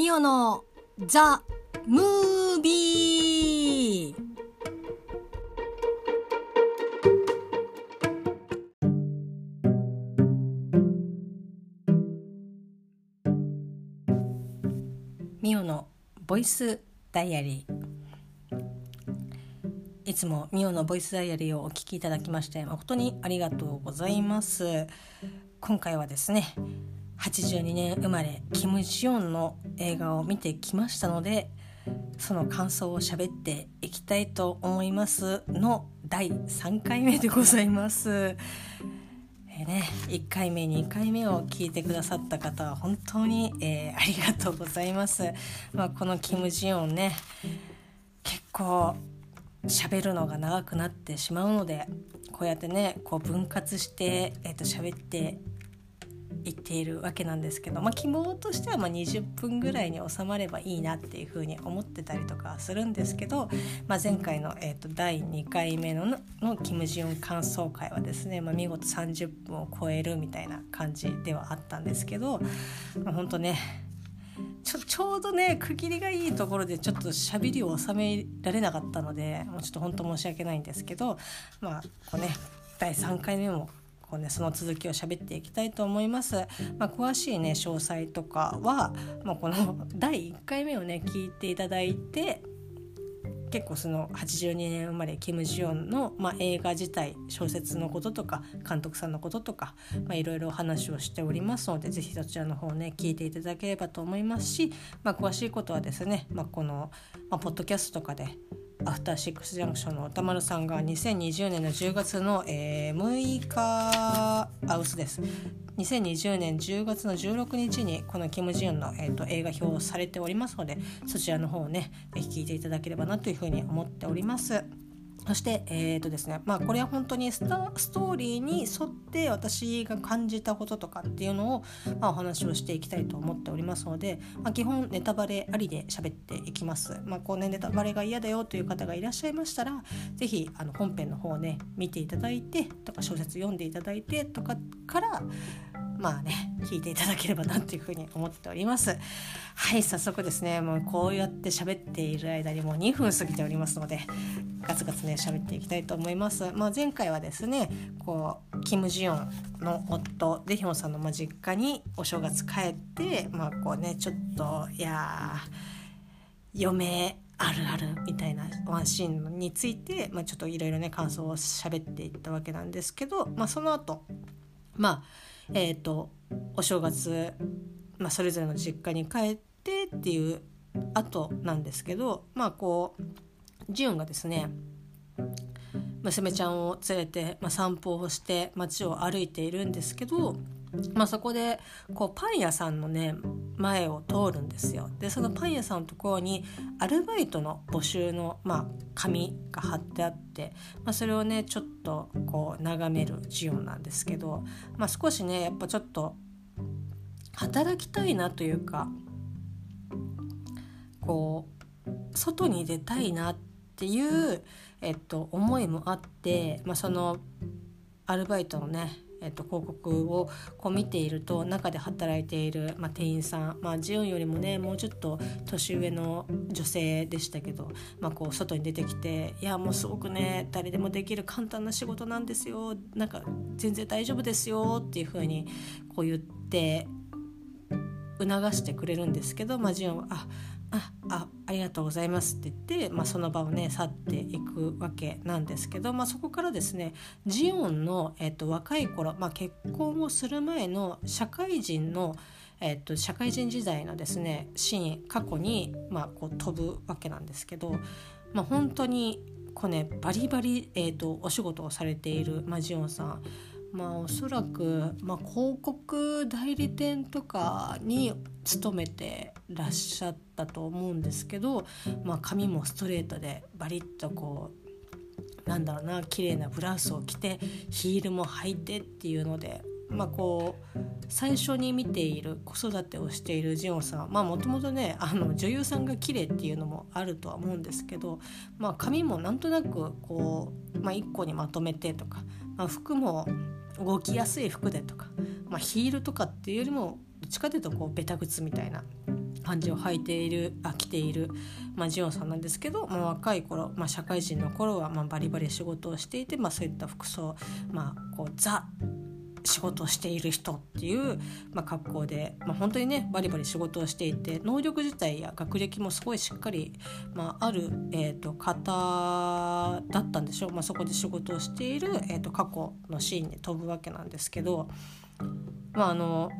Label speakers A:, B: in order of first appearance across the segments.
A: ミオのザ・ムービーミオのボイスダイアリー。いつもミオのボイスダイアリーをお聞きいただきまして誠にありがとうございます。今回はですね82年生まれキム・ジヨンの映画を見てきましたのでその感想を喋っていきたいと思いますの第3回目でございます。えー、ね、1回目2回目を聞いてくださった方は本当に、えー、ありがとうございます。まあ、このキム・ジヨンね結構喋るのが長くなってしまうのでこうやってねこう分割して、えー、と喋って言っているわけなんですけど、まあ、希望としてはま20分ぐらいに収まればいいなっていうふうに思ってたりとかするんですけど、まあ、前回の、えー、と第2回目ののキム・ジヨン感想会はですね、まあ、見事30分を超えるみたいな感じではあったんですけど、まあ、本当ねちょちょうどね区切りがいいところでちょっとしゃべりを収められなかったのでもうちょっと本当申し訳ないんですけどまあこうね第3回目もこうね、その続きを喋っていきたいと思います。まあ、詳しいね詳細とかは、まあ、この 第1回目をね聞いていただいて結構その82年生まれキム・ジヨンの、まあ、映画自体小説のこととか監督さんのこととかいろいろお話をしておりますので是非そちらの方ね聞いていただければと思いますし、まあ、詳しいことはですね、まあ、この、まあ、ポッドキャストとかでアフターシックスジャンクションの歌丸さんが2020年の10月の、えー、6日アウスです2020年10月の16日にこのキム・ジウンの、えーと、映画表をされておりますのでそちらの方をねぜひ聞いていただければなというふうに思っております。そして、えーとですねまあ、これは本当にスタストーリーに沿って私が感じたこととかっていうのを、まあ、お話をしていきたいと思っておりますので、まあ、基本ネタバレありで喋っていきます。まあこうね、ネタバレが嫌だよという方がいらっしゃいましたら是非あの本編の方をね見ていただいてとか小説読んでいただいてとかからまあね聞いていただければなっていうふうに思っております。はい早速ですねもうこうやって喋っている間にもう2分過ぎておりますのでガツガツね喋っていきたいと思います、まあ、前回はですねこうキム・ジヨンの夫デヒョンさんのま実家にお正月帰ってまあこうねちょっといや嫁あるあるみたいなワンシーンについて、まあ、ちょっといろいろね感想を喋っていったわけなんですけど、まあ、その後まあえーと、お正月、まあ、それぞれの実家に帰ってっていう後なんですけどまあこうジュンがですね娘ちゃんを連れて、まあ、散歩をして街を歩いているんですけど、まあ、そこでこうパン屋さんのね前を通るんですよ。でそのパン屋さんのところにアルバイトの募集の、まあ、紙が貼ってあって、まあ、それをねちょっとこう眺めるジオンなんですけど、まあ、少しねやっぱちょっと働きたいなというかこう外に出たいなっていう、えっと、思いもあって、まあ、そのアルバイトのねえっと、広告をこう見ていると中で働いている、まあ、店員さん、まあ、ジオンよりもねもうちょっと年上の女性でしたけど、まあ、こう外に出てきて「いやもうすごくね誰でもできる簡単な仕事なんですよなんか全然大丈夫ですよ」っていうふうにこう言って促してくれるんですけど、まあ、ジオンは「あああありがとうございますって言って、まあ、その場をね去っていくわけなんですけど、まあ、そこからですねジオンの、えっと、若い頃、まあ、結婚をする前の社会人の、えっと、社会人時代のですねシーン過去に、まあ、こう飛ぶわけなんですけど、まあ、本当にこうねバリバリ、えっと、お仕事をされている、まあ、ジオンさん。まあおそらく、まあ、広告代理店とかに勤めてらっしゃってたと思うんですけど、まあ、髪もストレートでバリッとこうなんだろうな綺麗なブラウスを着てヒールも履いてっていうのでまあ、こう最初に見ている子育てをしているジオンさんまあもともとねあの女優さんが綺麗っていうのもあるとは思うんですけど、まあ、髪もなんとなくこう、まあ、1個にまとめてとか、まあ、服も動きやすい服でとか、まあ、ヒールとかっていうよりもどっちかというとこうベタ靴みたいな感じを履いているあ着ている、まあ、ジオンさんなんですけど、まあ、若い頃、まあ、社会人の頃はまあバリバリ仕事をしていて、まあ、そういった服装、まあ、こうザ仕事をしている人っていう、まあ、格好で、まあ、本当にねバリバリ仕事をしていて能力自体や学歴もすごいしっかり、まあ、ある、えーと、方だったんでしょう、まあ、そこで仕事をしている、えーと、過去のシーンに飛ぶわけなんですけどまああの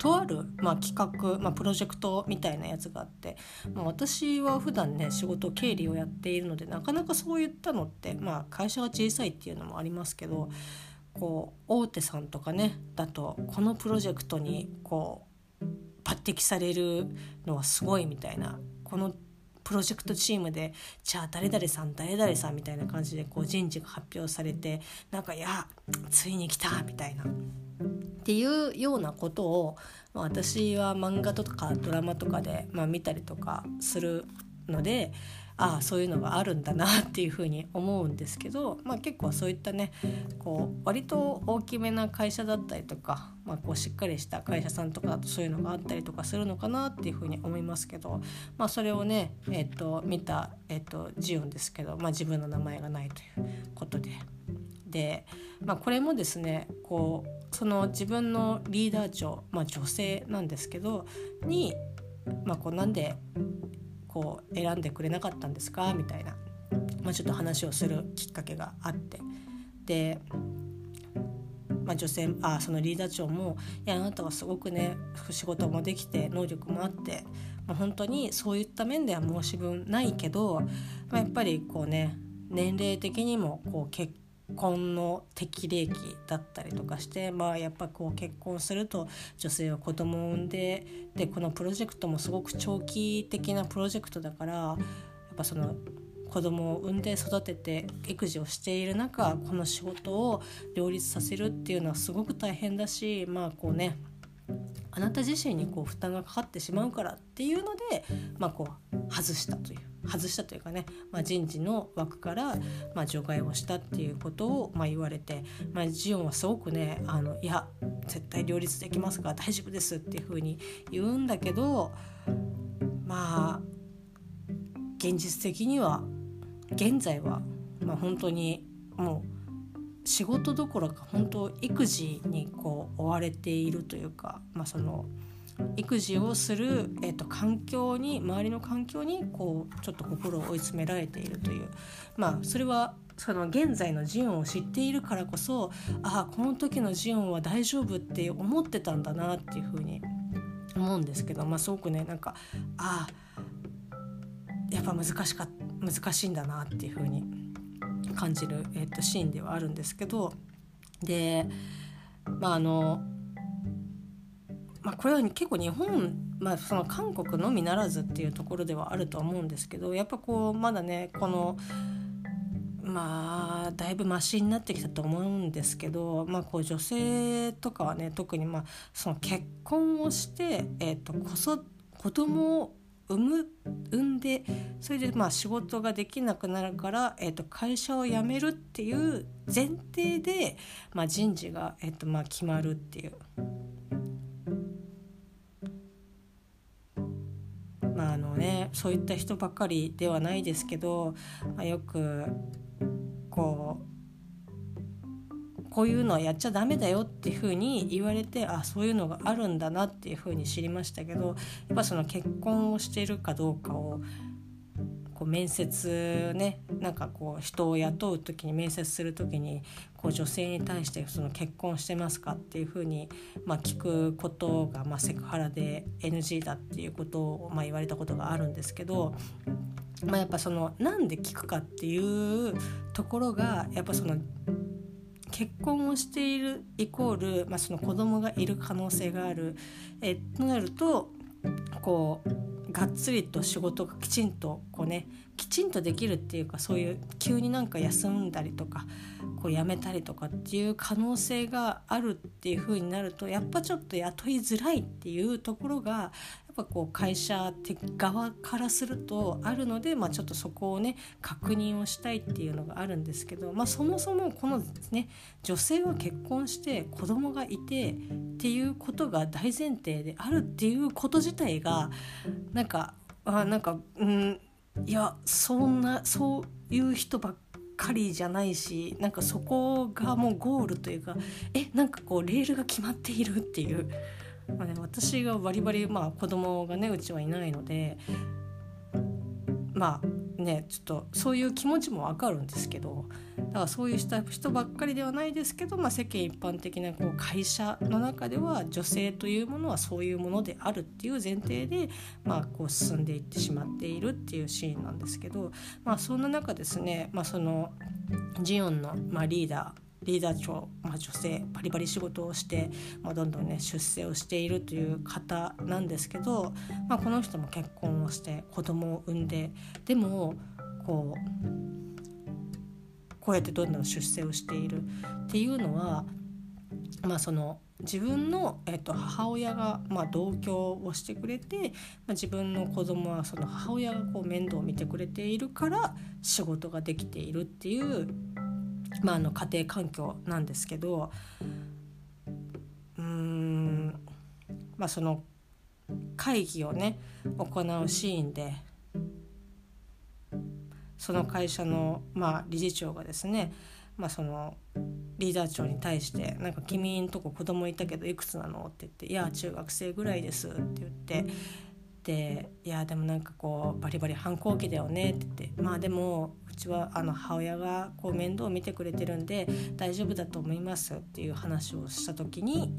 A: とある、まあ、企画、まあ、プロジェクトみたいなやつがあって、まあ、私は普段ね仕事経理をやっているのでなかなかそういったのって、まあ、会社が小さいっていうのもありますけどこう大手さんとかねだとこのプロジェクトにこう抜擢されるのはすごいみたいなこのプロジェクトチームでじゃあ誰々さん誰々さんみたいな感じでこう人事が発表されてなんかいやついに来たみたいな。っていうようなことを、まあ、私は漫画とかドラマとかで、まあ、見たりとかするのでああそういうのがあるんだなっていうふうに思うんですけど、まあ、結構そういったねこう割と大きめな会社だったりとか、まあ、こうしっかりした会社さんとかだとそういうのがあったりとかするのかなっていうふうに思いますけど、まあ、それをね、えーと、見た、えーと、ジオンですけど、まあ、自分の名前がないということで。で、まあ、これもですねこうその自分のリーダー長、まあ、女性なんですけどに、まあ、こうなんでこう選んでくれなかったんですか？みたいな、まあ、ちょっと話をするきっかけがあって。で、まあ、女性あそのリーダー長も「いやあなたはすごくね仕事もできて能力もあってまあ、本当にそういった面では申し分ないけど、まあ、やっぱりこうね年齢的にもこう結婚の適齢期だったりとかしてまあやっぱこう結婚すると女性は子供を産んででこのプロジェクトもすごく長期的なプロジェクトだからやっぱその子供を産んで育てて育児をしている中この仕事を両立させるっていうのはすごく大変だしまあこうねあなた自身にこう負担がかかってしまうからっていうので、まあ、こう外したという。外したというかね、まあ、人事の枠から、まあ、除外をしたっていうことを、まあ、言われて、まあ、ジオンはすごくねあのいや絶対両立できますから大丈夫ですっていうふうに言うんだけどまあ現実的には現在は、まあ、本当にもう仕事どころか本当育児にこう追われているというか、まあ、その。育児をする、えーと、環境に周りの環境にこうちょっと心を追い詰められているという。まあそれはその現在のジオンを知っているからこそああこの時のジオンは大丈夫って思ってたんだなっていうふうに思うんですけど、まあ、すごくねなんかああやっぱ難しか難しいんだなっていうふうに感じる、えーとシーンではあるんですけど。でまああのまあ、これは結構日本、まあ、その韓国のみならずっていうところではあると思うんですけどやっぱこうまだねこのまあだいぶマシになってきたと思うんですけど、まあ、こう女性とかはね特にまあその結婚をして、えー、と子そ子供を産む産んでそれでまあ仕事ができなくなるから、えー、と会社を辞めるっていう前提で、まあ、人事が、えー、とまあ決まるっていう。まああのねそういった人ばかりではないですけど、まあ、よくこうこういうのはやっちゃダメだよっていうふうに言われてあそういうのがあるんだなっていうふうに知りましたけどやっぱその結婚をしているかどうかをこう面接ねなんかこう人を雇う時に面接する時にこう女性に対してその結婚してますかっていうふうに、まあ、聞くことが、まあ、セクハラで NG だっていうことを、まあ、言われたことがあるんですけど。まあ、やっぱそのなんで聞くかっていうところがやっぱその結婚をしているイコール、まあ、その子供がいる可能性があるえとなるとこうがっつりと仕事がきちんとこうねきちんとできるっていうかそういう急になんか休んだりとかこう辞めたりとかっていう可能性があるっていう風になるとやっぱちょっと雇いづらいっていうところがぱこう会社側からするとあるので、まあ、ちょっとそこをね確認をしたいっていうのがあるんですけど、まあ、そもそもこのね女性は結婚して子供がいてっていうことが大前提であるっていうこと自体がなんかあなんかうんいやそんなそういう人ばっかりじゃないしなんかそこがもうゴールというかえなんかこうレールが決まっているっていう、まあね、私がバリバリ、まあ、子供がねうちはいないのでまあねちょっとそういう気持ちもわかるんですけどだからそういう人ばっかりではないですけど、まあ、世間一般的なこう会社の中では女性というものはそういうものであるっていう前提で、まあ、こう進んでいってしまっているっていうシーンなんですけど、まあ、そんな中ですね、まあ、そのジオンの、まあ、リーダーリーダー長、まあ、女性バリバリ仕事をして、まあ、どんどんね出世をしているという方なんですけど、まあ、この人も結婚をして子供を産んででもこうこうやってどんどん出世をしているっていうのは、まあ、その自分の、えっと、母親が、まあ、同居をしてくれて、まあ、自分の子供はその母親がこう面倒を見てくれているから仕事ができているっていう、まあ、あの家庭環境なんですけどうんまあその会議をね行うシーンでその会社の、まあ、理事長がですね、まあ、そのリーダー長に対して「なんか君んとこ子供いたけどいくつなの?」って言って「いや中学生ぐらいです」って言ってで「いやでもなんかこうバリバリ反抗期だよね」って言って「まあでもちはあの母親がこう面倒を見てくれてるんで大丈夫だと思います」っていう話をした時に。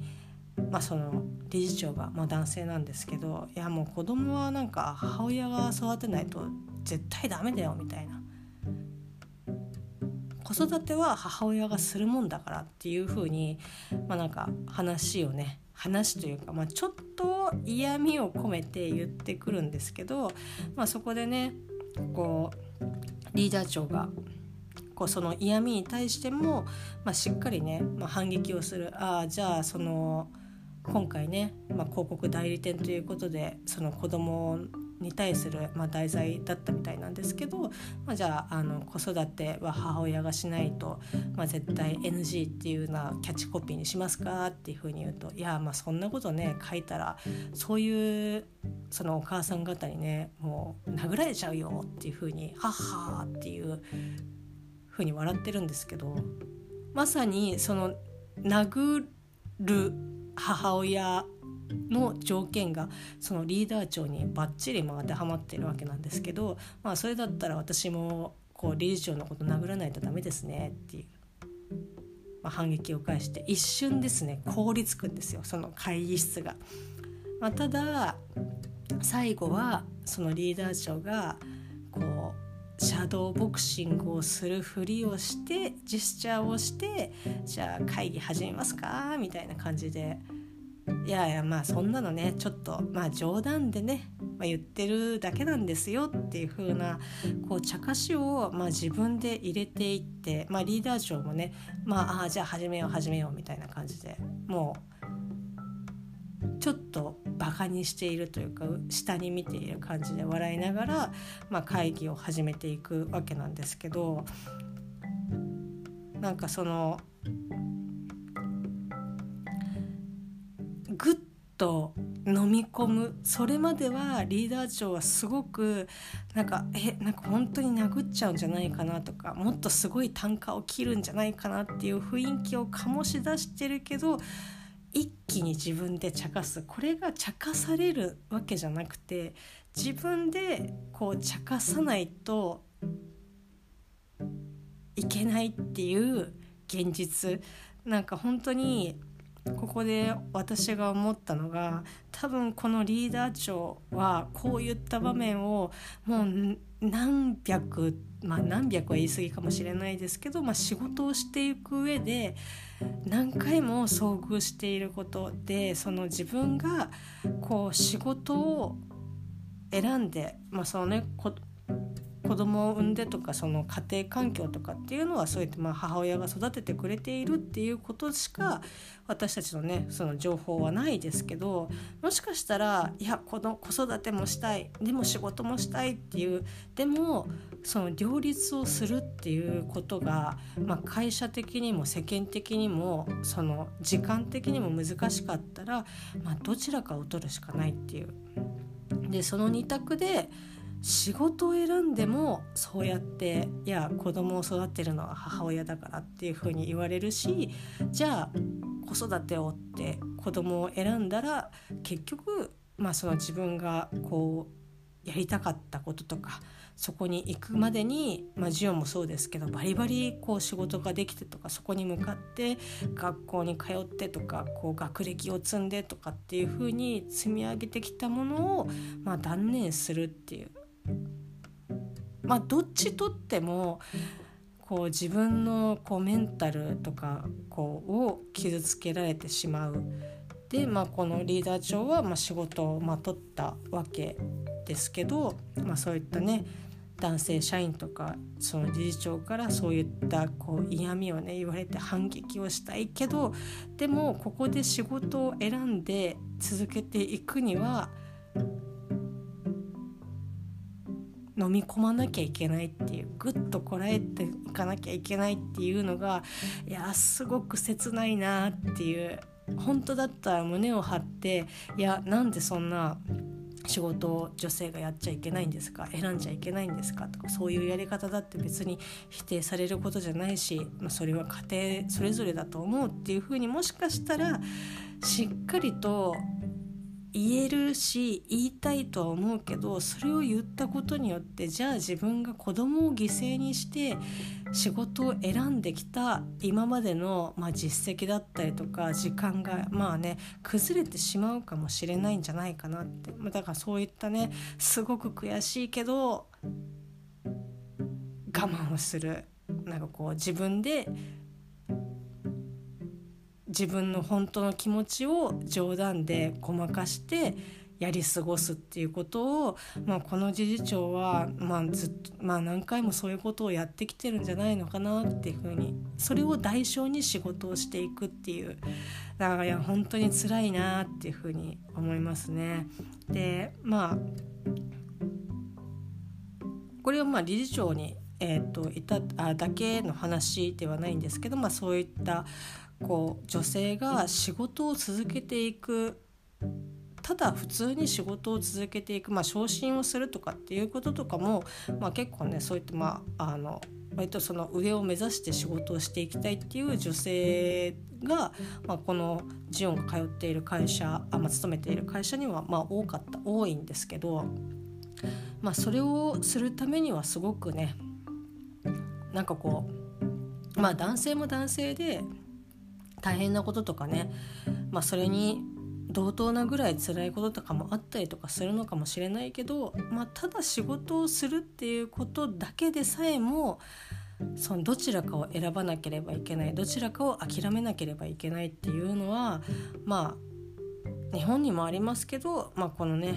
A: まあ、その理事長が、まあ、男性なんですけどいやもう子供はなんか母親が育てないと絶対ダメだよみたいな子育ては母親がするもんだからっていう風にまあなんか話をね話というか、まあ、ちょっと嫌味を込めて言ってくるんですけど、まあ、そこでねこうリーダー長がこうその嫌味に対しても、まあ、しっかりね、まあ、反撃をする。ああじゃあその今回ね、まあ、広告代理店ということでその子供に対する、まあ、題材だったみたいなんですけど、まあ、じゃああの子育ては母親がしないと、まあ、絶対 NG っていうようなキャッチコピーにしますかっていうふうに言うといやまあそんなことね書いたらそういうそのお母さん方にねもう殴られちゃうよっていうふうに「はっは」っていうふうに笑ってるんですけどまさにその殴る母親の条件がそのリーダー長にバッチリ当てはまってるわけなんですけど、まあ、それだったら私もこう理事長のこと殴らないとダメですねっていう、まあ、反撃を返して一瞬ですね凍りつくんですよその会議室が。まあ、ただ最後はそのリーダー長がこうシャドーボクシングをするふりをしてジェスチャーをしてじゃあ会議始めますかみたいな感じでいやいやまあそんなのねちょっとまあ冗談でね、まあ、言ってるだけなんですよっていう風なこう茶化しをまあ自分で入れていって、まあ、リーダー長もねまああじゃあ始めよう始めようみたいな感じでもうちょっとバカにしているというか下に見ている感じで笑いながら、まあ、会議を始めていくわけなんですけどなんかそのぐっと飲み込むそれまではリーダー長はすごくなんかえなんか本当に殴っちゃうんじゃないかなとかもっとすごい単価を切るんじゃないかなっていう雰囲気を醸し出してるけど一気に自分で茶化す。これが茶化されるわけじゃなくて自分でこう茶化さないといけないっていう現実。なんか本当にここで私が思ったのが多分このリーダー長はこういった場面をもう何百まあ何百は言い過ぎかもしれないですけど、まあ、仕事をしていく上で何回も遭遇していることでその自分がこう仕事を選んで、まあそのね、子子供を産んでとかその家庭環境とかっていうのはそうやってまあ母親が育ててくれているっていうことしか私たちのねその情報はないですけどもしかしたらいやこの子育てもしたいでも仕事もしたいっていうでもその両立をするっていうことが、まあ、会社的にも世間的にもその時間的にも難しかったら、まあ、どちらかを取るしかないっていう。でその2択で仕事を選んでもそうやっていや子供を育てるのは母親だからっていうふうに言われるしじゃあ子育てをって子供を選んだら結局まあその自分がこうやりたかったこととかそこに行くまでに、まあ、ジオンもそうですけどバリバリこう仕事ができてとかそこに向かって学校に通ってとかこう学歴を積んでとかっていうふうに積み上げてきたものを、まあ、断念するっていうまあどっちとってもこう自分のこうメンタルとかこうを傷つけられてしまう。で、まあ、このリーダー長はま仕事をまとったわけですけど、まあ、そういったね男性社員とかその理事長からそういったこう嫌味をね言われて反撃をしたいけどでもここで仕事を選んで続けていくには飲み込まなきゃいけないっていうぐっとこらえていかなきゃいけないっていうのがいやすごく切ないなっていう本当だったら胸を張っていやなんでそんな仕事を女性がやっちゃいけないんですか選んじゃいけないんですかとかそういうやり方だって別に否定されることじゃないし、まあ、それは家庭それぞれだと思うっていうふうにもしかしたらしっかりと言えるし言いたいとは思うけどそれを言ったことによってじゃあ自分が子供を犠牲にして仕事を選んできた今までの、まあ、実績だったりとか時間がまあね崩れてしまうかもしれないんじゃないかなって。だからそういったねすごく悔しいけど我慢をする。なんかこう自分で自分の本当の気持ちを冗談でごまかしてやり過ごすっていうことを、まあ、この理事長は、まあ、ずっと、まあ、何回もそういうことをやってきてるんじゃないのかなっていうふうにそれを代償に仕事をしていくっていうだからいや本当に辛いなっていうふうに思いますね。でまあこれはまあ理事長にえーと、いたあだけの話ではないんですけど、まあ、そういったこう女性が仕事を続けていくただ普通に仕事を続けていく、まあ、昇進をするとかっていうこととかも、まあ、結構ねそういったまああの割とその上を目指して仕事をしていきたいっていう女性が、まあ、このジオンが通っている会社あ、まあ、勤めている会社にはまあ多かった多いんですけど、まあ、それをするためにはすごくねなんかこうまあ男性も男性で大変なこととかね、まあ、それに同等なぐらい辛いこととかもあったりとかするのかもしれないけど、まあ、ただ仕事をするっていうことだけでさえもそのどちらかを選ばなければいけないどちらかを諦めなければいけないっていうのはまあ日本にもありますけど、まあ、このね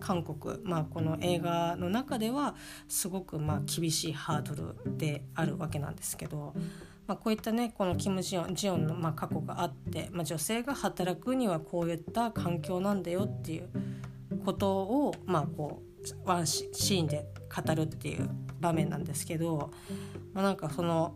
A: 韓国、まあ、この映画の中ではすごくまあ厳しいハードルであるわけなんですけど。まあ、こういったねこのキム・ジヨンジヨンのま過去があって、まあ、女性が働くにはこういった環境なんだよっていうことを、まあ、こうワンシーンで語るっていう場面なんですけど、まあ、なんかその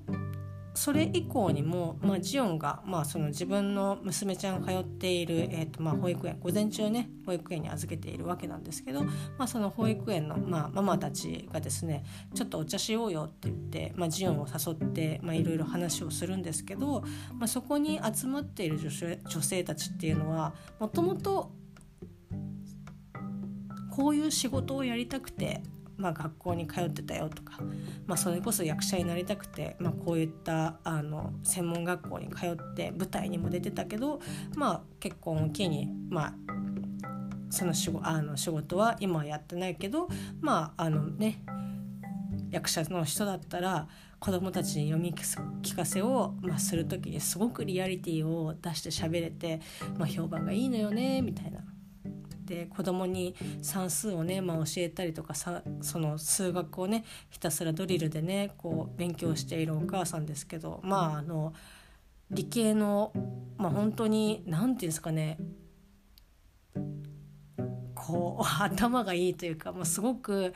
A: それ以降にも、まあ、ジオンが、まあ、その自分の娘ちゃんが通っている、えーとまあ、保育園午前中ね保育園に預けているわけなんですけど、まあ、その保育園の、まあ、ママたちがですねちょっとお茶しようよって言って、まあ、ジオンを誘っていろいろ話をするんですけど、まあ、そこに集まっている女性女性たちっていうのはもともとこういう仕事をやりたくてまあ、学校に通ってたよとか、まあ、それこそ役者になりたくて、まあ、こういったあの専門学校に通って舞台にも出てたけど、まあ、結婚を機に、まあ、その仕あの仕事は今はやってないけどまああのね役者の人だったら子供たちに読み聞かせを、まあ、する時にすごくリアリティを出して喋れて、まあ、評判がいいのよねみたいな。で子供に算数をね、まあ、教えたりとかさその数学をねひたすらドリルでねこう勉強しているお母さんですけどまああの理系の、まあ、本当に何て言うんですかねこう頭がいいというか、まあ、すごく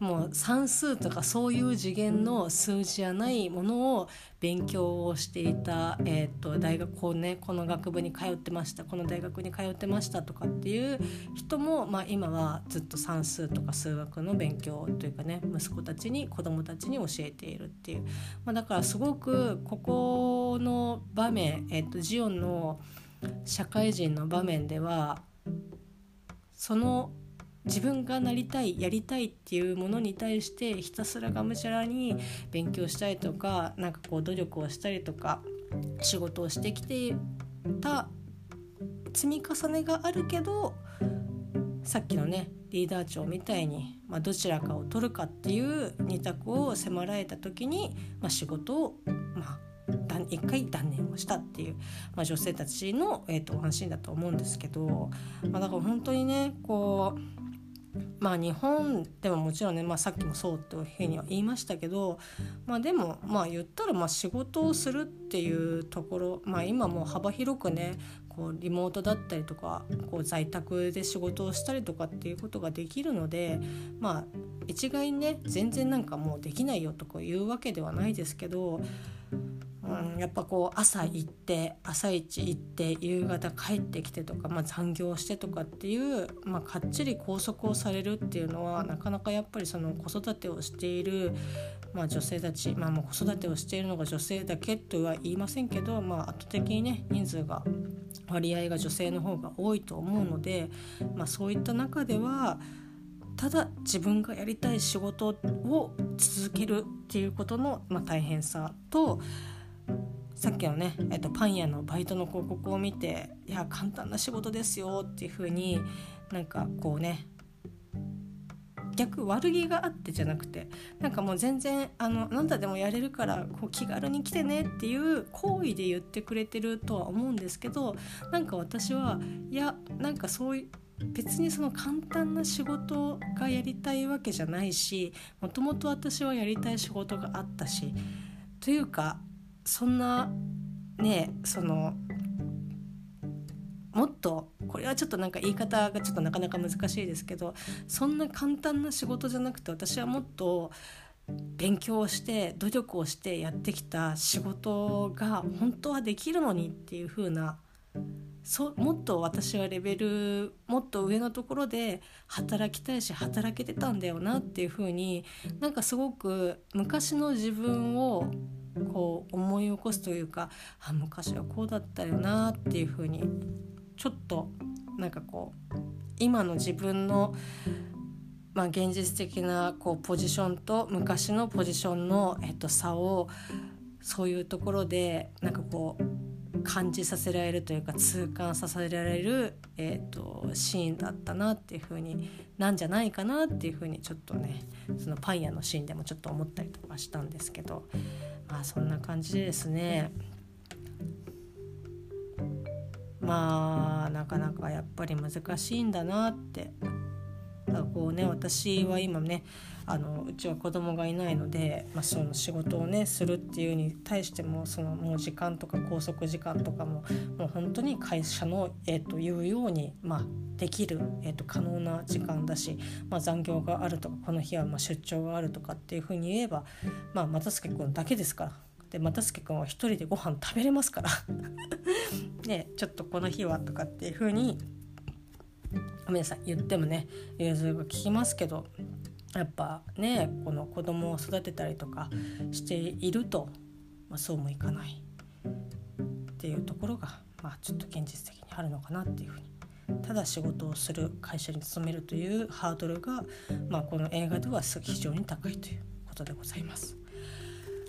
A: もう算数とかそういう次元の数字じゃないものを勉強をしていた、えーと、大学をねこの学部に通ってましたこの大学に通ってましたとかっていう人も、まあ、今はずっと算数とか数学の勉強というかね息子たちに子供たちに教えているっていう、まあ、だからすごくここの場面、えーとジオンの社会人の場面ではその自分がなりたいやりたいっていうものに対してひたすらがむしゃらに勉強したりとかなんかこう努力をしたりとか仕事をしてきてた積み重ねがあるけどさっきのねリーダー長みたいに、まあ、どちらかを取るかっていう二択を迫られた時に、まあ、仕事を、まあ、一回断念をしたっていう、まあ、女性たちの、えーと、と安心だと思うんですけど、まあ、だから本当にねこうまあ日本でももちろんね、まあ、さっきもそうというふうには言いましたけど、まあ、でもまあ言ったらまあ仕事をするっていうところ、まあ、今もう幅広くねこうリモートだったりとかこう在宅で仕事をしたりとかっていうことができるのでまあ一概にね全然なんかもうできないよとか言うわけではないですけどうん、やっぱこう朝行って朝一行って夕方帰ってきてとか、まあ、残業してとかっていう、まあ、かっちり拘束をされるっていうのはなかなかやっぱりその子育てをしている、まあ、女性たち、まあ、もう子育てをしているのが女性だけとは言いませんけど、まあ、圧倒的にね人数が割合が女性の方が多いと思うので、まあ、そういった中ではただ自分がやりたい仕事を続けるっていうことの、まあ、大変さとさっきのね、えっと、パン屋のバイトの広告を見て「いや簡単な仕事ですよ」っていう風になんかこうね逆悪気があってじゃなくてなんかもう全然あのあなたでもやれるからこう気軽に来てねっていう行為で言ってくれてるとは思うんですけどなんか私はいやなんかそういう別にその簡単な仕事がやりたいわけじゃないしもともと私はやりたい仕事があったしというかそんなねそのもっとこれはちょっとなんか言い方がちょっとなかなか難しいですけどそんな簡単な仕事じゃなくて私はもっと勉強をして努力をしてやってきた仕事が本当はできるのにっていう風なそもっと私はレベルもっと上のところで働きたいし働けてたんだよなっていう風になんかすごく昔の自分をこう思い起こすというかあ昔はこうだったよなっていう風にちょっとなんかこう今の自分のまあ、現実的なこうポジションと昔のポジションの、えっと、差をそういうところでなんかこう感じさせられるというか痛感させられる、えーと、シーンだったなっていう風になんじゃないかなっていう風にちょっとねそのパン屋のシーンでもちょっと思ったりとかしたんですけどまあそんな感じでですね。まあなかなかやっぱり難しいんだなって。こうね私は今ねあのうちは子供がいないので、まあ、その仕事をねするっていうに対してもそのもう時間とか拘束時間とかももう本当に会社の、えー、と言うように、まあ、できる、えー、と可能な時間だし、まあ、残業があるとかこの日はま出張があるとかっていうふうに言えば、まあ、又助君だけですから。で又助君は一人でご飯食べれますから ねちょっとこの日はとかっていうふうにごめんなさい言ってもね融通が利きますけどやっぱねこの子供を育てたりとかしていると、まあ、そうもいかないっていうところが、まあ、ちょっと現実的にあるのかなっていうふうにただ仕事をする会社に勤めるというハードルが、まあ、この映画では非常に高いということでございます。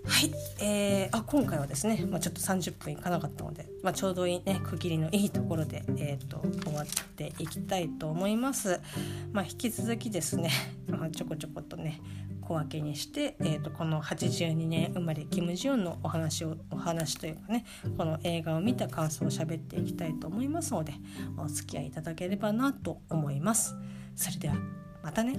A: はい、えー、あ今回はですね、まあ、ちょっと30分いかなかったので、まあ、ちょうどいい、ね、区切りのいいところで、えーと、終わっていきたいと思います。まあ、引き続きですね、まあ、ちょこちょことね小分けにして、えー、とこの82年生まれキム・ジヨンのお話をお話というかねこの映画を見た感想を喋っていきたいと思いますのでお付き合いいただければなと思います。それではまたね